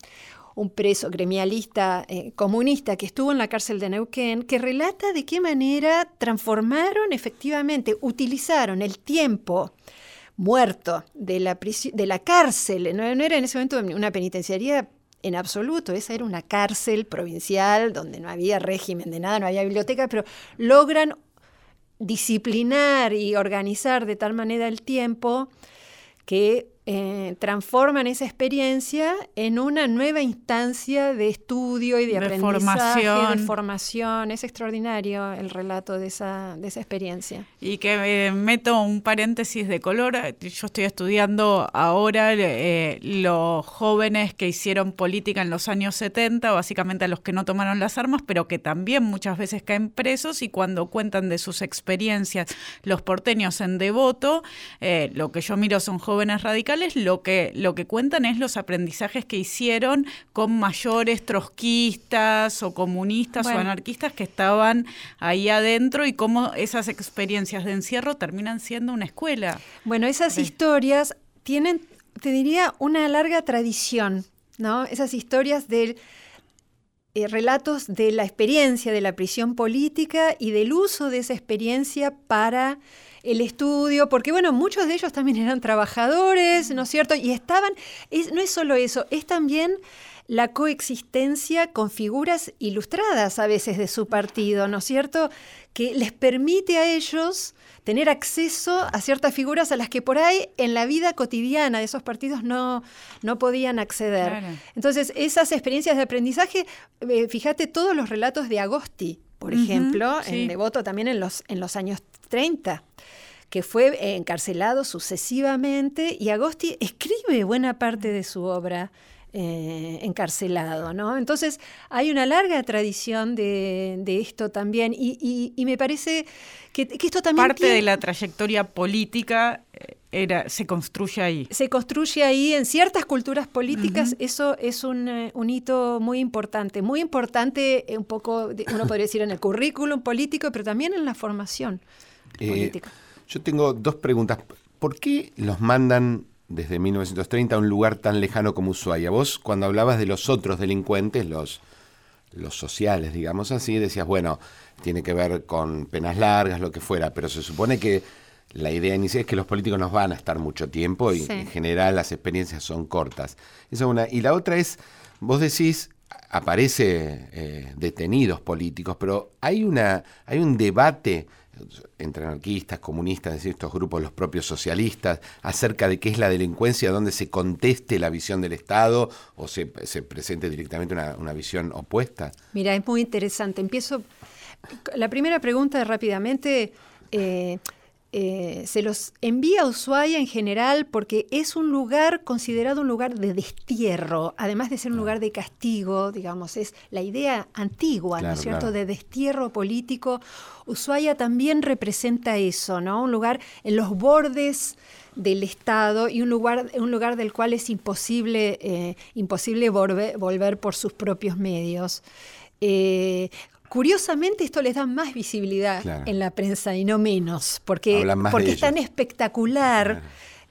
preso gremialista eh, comunista que estuvo en la cárcel de Neuquén, que relata de qué manera transformaron efectivamente, utilizaron el tiempo muerto de la, de la cárcel, no, era en ese momento una penitenciaría en absoluto, esa era una cárcel provincial donde no había régimen de nada, no había biblioteca, pero logran disciplinar y organizar de tal manera el tiempo que eh, transforman esa experiencia en una nueva instancia de estudio y de, aprendizaje, formación. de formación. Es extraordinario el relato de esa, de esa experiencia. Y que eh, meto un paréntesis de color. Yo estoy estudiando ahora eh, los jóvenes que hicieron política en los años 70, básicamente a los que no tomaron las armas, pero que también muchas veces caen presos y cuando cuentan de sus experiencias los porteños en devoto, lo que yo miro son jóvenes radicales lo que, lo que cuentan es los aprendizajes que hicieron con mayores trotskistas o comunistas o anarquistas que estaban ahí adentro y cómo esas experiencias de encierro terminan siendo una escuela. Bueno, esas historias tienen, te diría, una larga tradición, ¿no? Esas historias de eh, relatos de la experiencia de la prisión política y del uso de esa experiencia para el estudio, porque bueno, muchos de ellos también eran trabajadores, ¿no es cierto? Y estaban, no es solo eso, es también la coexistencia con figuras ilustradas a veces de su partido, ¿no es cierto? Que les permite a ellos tener acceso a ciertas figuras a las que por ahí en la vida cotidiana de esos partidos no, no podían acceder. Entonces, esas experiencias de aprendizaje, eh, fíjate todos los relatos de Agosti, por ejemplo, en Devoto también en los, en los años 30 que fue encarcelado sucesivamente y Agosti escribe buena parte de su obra eh, encarcelado, ¿no? Entonces hay una larga tradición de, esto también y, me parece que, esto también... Parte de la trayectoria política eh, era, se construye ahí. Se construye ahí en ciertas culturas políticas, eso es un, eh, un, hito muy importante, muy importante un poco, uno podría decir en el currículum político, pero también en la formación política. Yo tengo dos preguntas. ¿Por qué los mandan desde 1930 a un lugar tan lejano como Ushuaia? Vos cuando hablabas de los otros delincuentes, los, los sociales, digamos así, decías, bueno, tiene que ver con penas largas, lo que fuera, pero se supone que la idea inicial es que los políticos no van a estar mucho tiempo y en general las experiencias son cortas. Esa es una. Y la otra es, vos decís, aparece eh, detenidos políticos, pero hay una, hay un debate entre anarquistas, comunistas, es decir, estos grupos, los propios socialistas, acerca de qué es la delincuencia, donde se conteste la visión del Estado o se, presente directamente una, visión opuesta? Mira, es muy interesante. Empiezo. La primera pregunta rápidamente. Eh, eh, se los envía a Ushuaia en general porque es un lugar considerado un lugar de destierro, además de ser un lugar de castigo, digamos, es la idea antigua, ¿no es cierto?, de destierro político. Ushuaia también representa eso, ¿no? Un lugar en los bordes del Estado y un lugar, un lugar del cual es imposible, eh, imposible volver, por sus propios medios. Eh, Curiosamente esto les da más visibilidad en la prensa y no menos, porque, porque es tan espectacular.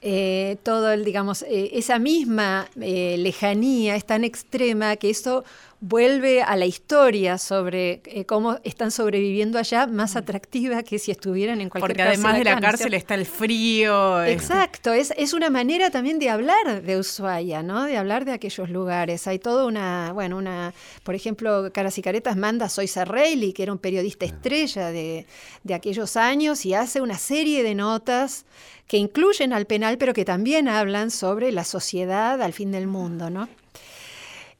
Eh, todo el, digamos, eh, esa misma eh, lejanía es tan extrema que eso vuelve a la historia sobre eh, cómo están sobreviviendo allá más mm. atractiva que si estuvieran en cualquier Porque además de la cárcel está el frío. Exacto, es, es una manera también de hablar de Ushuaia, ¿no? De hablar de aquellos lugares. Hay toda una, bueno, una, por ejemplo, Caras y Caretas manda a Soisa Reilly, que era un periodista estrella de, de aquellos años, y hace una serie de notas que incluyen al penal, pero que también hablan sobre la sociedad al fin del mundo, ¿no?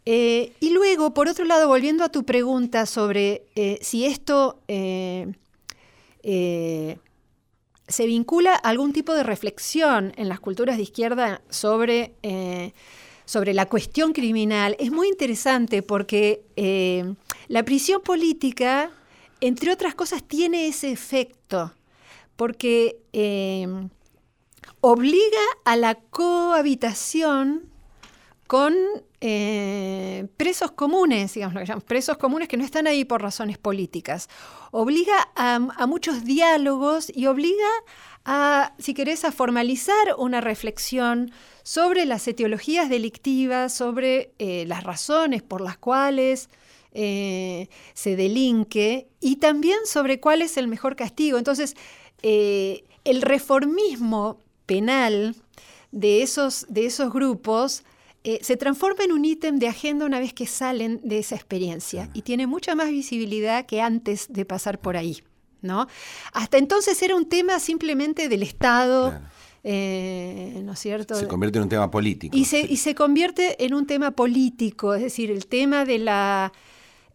Eh, y luego, por otro lado, volviendo a tu pregunta sobre eh, si esto eh, se vincula a algún tipo de reflexión en las culturas de izquierda sobre, sobre la cuestión criminal, es muy interesante porque la prisión política, entre otras cosas, tiene ese efecto, porque obliga a la cohabitación con eh, presos comunes, digamos lo que llamamos presos comunes que no están ahí por razones políticas. Obliga a, muchos diálogos y obliga a, si querés, a formalizar una reflexión sobre las etiologías delictivas, sobre eh, las razones por las cuales eh, se delinque y también sobre cuál es el mejor castigo. Entonces, el reformismo penal de esos, de esos grupos eh, se transforma en un ítem de agenda una vez que salen de esa experiencia y tiene mucha más visibilidad que antes de pasar por ahí. ¿no? Hasta entonces era un tema simplemente del Estado. Eh, ¿no es cierto? Se convierte en un tema político. Y se, y se convierte en un tema político, es decir, el tema de la...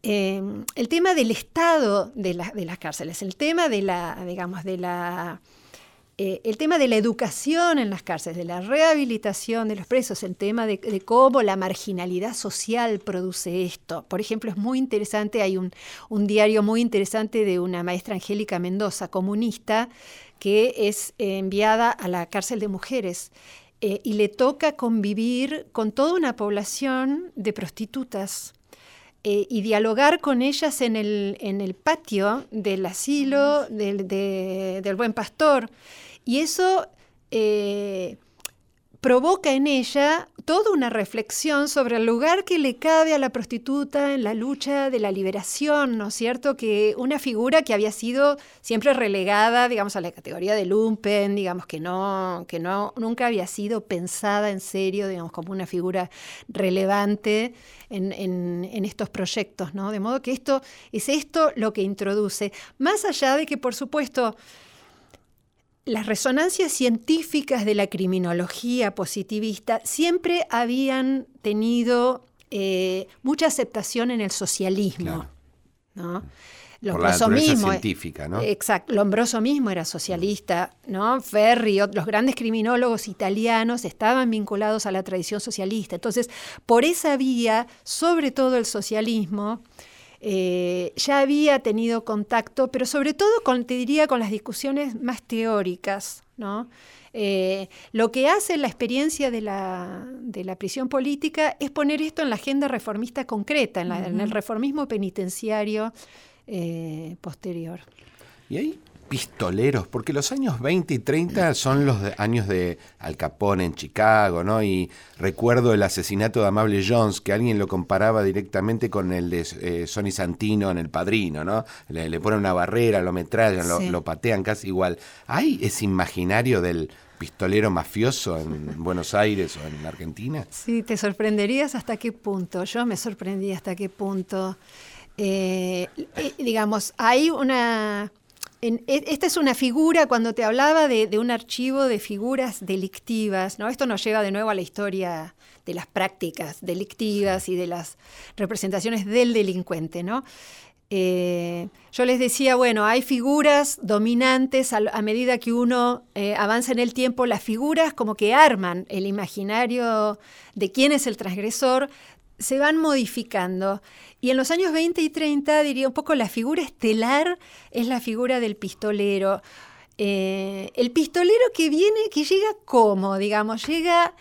Eh, el tema del estado de, de las cárceles, el tema de la, digamos, de la eh, el tema de la educación en las cárceles, de la rehabilitación de los presos, el tema de, cómo la marginalidad social produce esto. Por ejemplo, es muy interesante, hay un, diario muy interesante de una maestra Angélica Mendoza, comunista, que es enviada a la cárcel de mujeres. Eh, y le toca convivir con toda una población de prostitutas. Eh, y dialogar con ellas en el, patio del asilo del buen pastor. Y eso eh, provoca en ella toda una reflexión sobre el lugar que le cabe a la prostituta en la lucha de la liberación, ¿no es cierto? Que una figura que había sido siempre relegada, digamos, a la categoría de lumpen, digamos, que no, que no, nunca había sido pensada en serio, digamos, como una figura relevante en, en estos proyectos, ¿no? De modo que esto es esto lo que introduce, más allá de que, por supuesto, las resonancias científicas de la criminología positivista siempre habían tenido eh, mucha aceptación en el socialismo. ¿no? Lombroso mismo, científica, ¿no? Exacto, Lombroso mismo era socialista, ¿no? Ferri, los grandes criminólogos italianos estaban vinculados a la tradición socialista. Entonces, por esa vía, sobre todo el socialismo, eh, ya había tenido contacto, pero sobre todo con, te diría, con las discusiones más teóricas, ¿no? Eh, lo que hace la experiencia de la, prisión política es poner esto en la agenda reformista concreta, en, el reformismo penitenciario eh, posterior. ¿Y ahí pistoleros, porque los años 20 y 30 son los años de Al Capone en Chicago, ¿no? Y recuerdo el asesinato de Amable Jones, que alguien lo comparaba directamente con el de eh, Sonny Santino en El Padrino, ¿no? Le, ponen una barrera, lo metrallan, lo, patean casi igual. ¿Hay ese imaginario del pistolero mafioso en Buenos Aires o en Argentina? Sí, te sorprenderías hasta qué punto. Yo me sorprendí hasta qué punto. Eh, eh, digamos, hay una e, esta es una figura, cuando te hablaba de, un archivo de figuras delictivas, ¿no? Esto nos lleva de nuevo a la historia de las prácticas delictivas y de las representaciones del delincuente, ¿no? Eh, yo les decía, bueno, hay figuras dominantes a, medida que uno eh, avanza en el tiempo, las figuras como que arman el imaginario de quién es el transgresor, se van modificando. Y en los años 20 y 30, diría un poco, la figura estelar es la figura del pistolero. Eh, el pistolero que viene, que llega como, digamos, llega,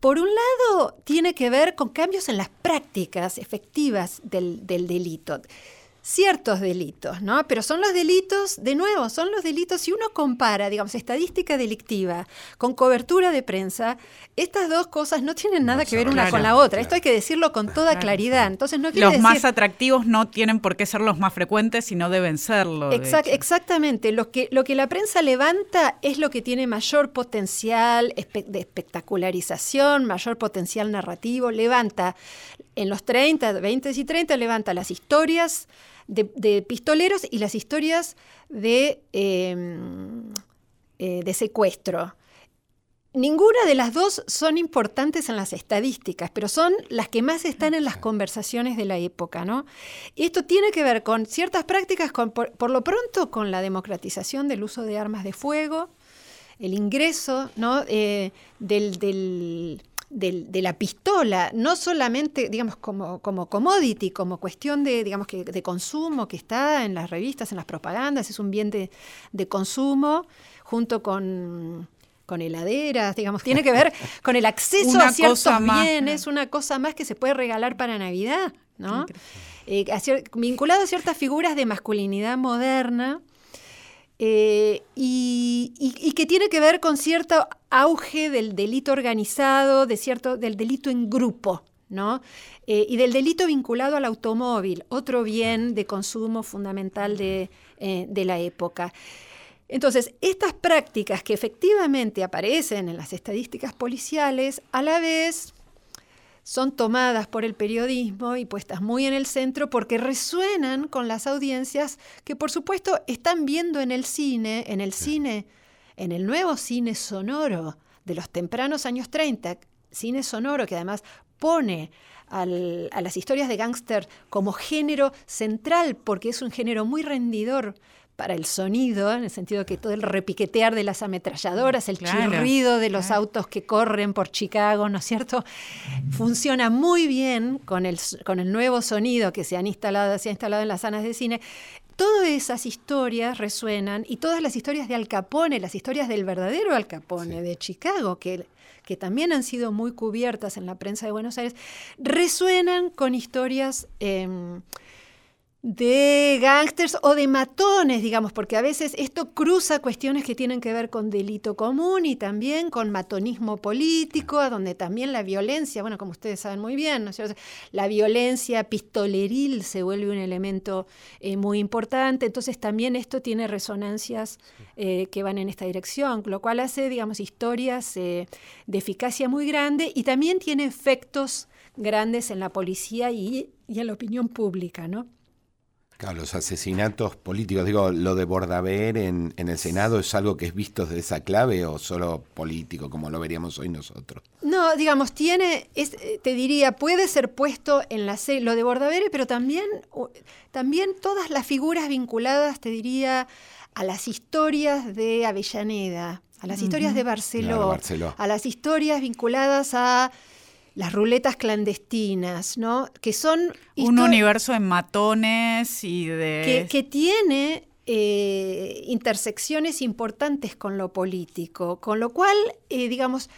por un lado, tiene que ver con cambios en las prácticas efectivas del, del delito ciertos delitos, ¿no? Pero son los delitos, de nuevo, son los delitos, si uno compara, digamos, estadística delictiva con cobertura de prensa, estas dos cosas no tienen nada que ver una con la otra. Esto hay que decirlo con toda claridad. Entonces no Los más atractivos no tienen por qué ser los más frecuentes, sino deben serlo. exactamente. Lo que, lo que la prensa levanta es lo que tiene mayor potencial de espectacularización, mayor potencial narrativo. Levanta en los 30, 20 y 30, levanta las historias de, pistoleros y las historias de, em, eh, de secuestro. Ninguna de las dos son importantes en las estadísticas, pero son las que más están en las conversaciones de la época, ¿no? Y esto tiene que ver con ciertas prácticas, por, lo pronto con la democratización del uso de armas de fuego, el ingreso ¿no? Eh, del, de, la pistola, no solamente, digamos, como, como commodity, como cuestión de, digamos, que, de consumo que está en las revistas, en las propagandas, es un bien de, consumo, junto con, con heladeras, digamos, tiene que ver con el acceso Una a ciertos cosa más, bienes, una cosa más que se puede regalar para Navidad, ¿no? Eh, a cier- vinculado a ciertas figuras de masculinidad moderna eh, y, que tiene que ver con cierto auge del delito organizado, de cierto, del delito en grupo, ¿no? Eh, y del delito vinculado al automóvil, otro bien de consumo fundamental eh, de la época. Entonces, estas prácticas que efectivamente aparecen en las estadísticas policiales, a la vez son tomadas por el periodismo y puestas muy en el centro porque resuenan con las audiencias que por supuesto están viendo en el cine, en el cine, en el nuevo cine sonoro de los tempranos años 30, cine sonoro que además pone al- a las historias de gángster como género central porque es un género muy rendidor para el sonido, en el sentido que todo el repiquetear de las ametralladoras, el Claro, chirrido de los claro. autos que corren por Chicago, ¿no es cierto? Funciona muy bien con el, con el nuevo sonido que se, han instalado, se ha instalado en las salas de cine. Todas esas historias resuenan y todas las historias de Al Capone, las historias del verdadero Al Capone, de Chicago, que, que también han sido muy cubiertas en la prensa de Buenos Aires, resuenan con historias... em, de gángsters o de matones, digamos, porque a veces esto cruza cuestiones que tienen que ver con delito común y también con matonismo político, a donde también la violencia, bueno, como ustedes saben muy bien, ¿no es cierto? la violencia pistoleril se vuelve un elemento eh, muy importante, entonces también esto tiene resonancias eh, que van en esta dirección, lo cual hace, digamos, historias eh, de eficacia muy grande y también tiene efectos grandes en la policía y, y en la opinión pública, ¿no? Claro, los asesinatos políticos, digo, lo de Bordaber en, en el Senado es algo que es visto desde esa clave o solo político, como lo veríamos hoy nosotros. No, digamos, tiene, es, eh, te diría, puede ser puesto en la lo de Bordavere, pero también, también todas las figuras vinculadas, te diría, a las historias de Avellaneda, a las historias de Barceló, Claro, Barceló. a las historias vinculadas a las ruletas clandestinas, ¿no? Que son Un universo de matones y de... que, que tiene eh, intersecciones importantes con lo político, con lo cual, eh, digamos,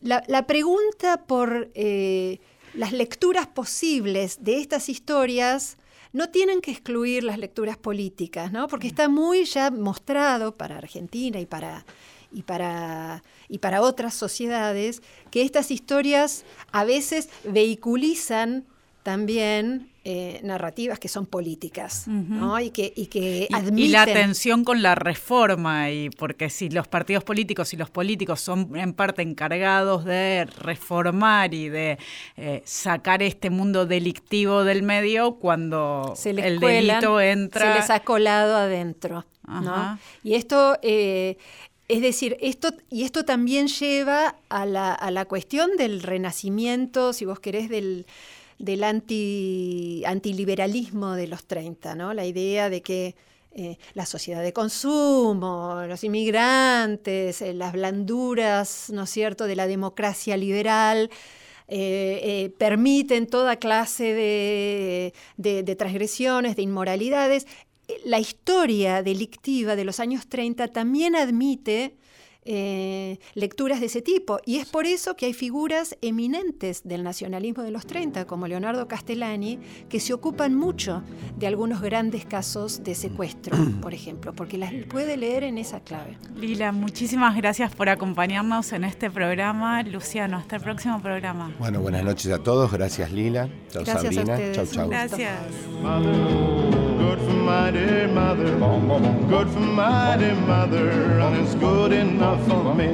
la, la pregunta por eh, las lecturas posibles de estas historias no tienen que excluir las lecturas políticas, ¿no? Porque está muy ya mostrado para Argentina y para, y para, y para otras sociedades que estas historias a veces vehiculizan también eh, narrativas que son políticas, ¿no? Y que, y que Y- admiten... Y la tensión con la reforma, y porque si los partidos políticos y los políticos son en parte encargados de reformar y de eh, sacar este mundo delictivo del medio, cuando se el cuelan, delito entra... se les ha colado adentro. ¿no? Y esto, eh, es decir, esto, y esto también lleva a la, a la cuestión del renacimiento, si vos querés, del, anti, antiliberalismo de los 30, ¿no? La idea de que eh, la sociedad de consumo, los inmigrantes, eh, las blanduras, ¿no es cierto?, de la democracia liberal, eh, permiten toda clase de transgresiones, de inmoralidades. La historia delictiva de los años 30 también admite eh, lecturas de ese tipo. Y es por eso que hay figuras eminentes del nacionalismo de los 30, como Leonardo Castellani, que se ocupan mucho de algunos grandes casos de secuestro, por ejemplo, porque las puede leer en esa clave. Lila, muchísimas gracias por acompañarnos en este programa. Luciano, hasta el próximo programa. Bueno, buenas noches a todos. Gracias, Lila. Chao, Gracias a Sabrina. ustedes. Chau, chau. Gracias. My dear mother. Good for my dear mother. And it's good enough for me.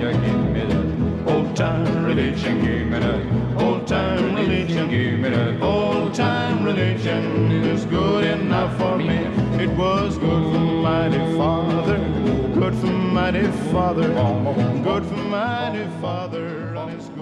Old time religion. give me that. Old time religion. give me that. Old time religion is good enough for me. It was good for my dear father. Good for my dear father. Good for my dear father. And it's good.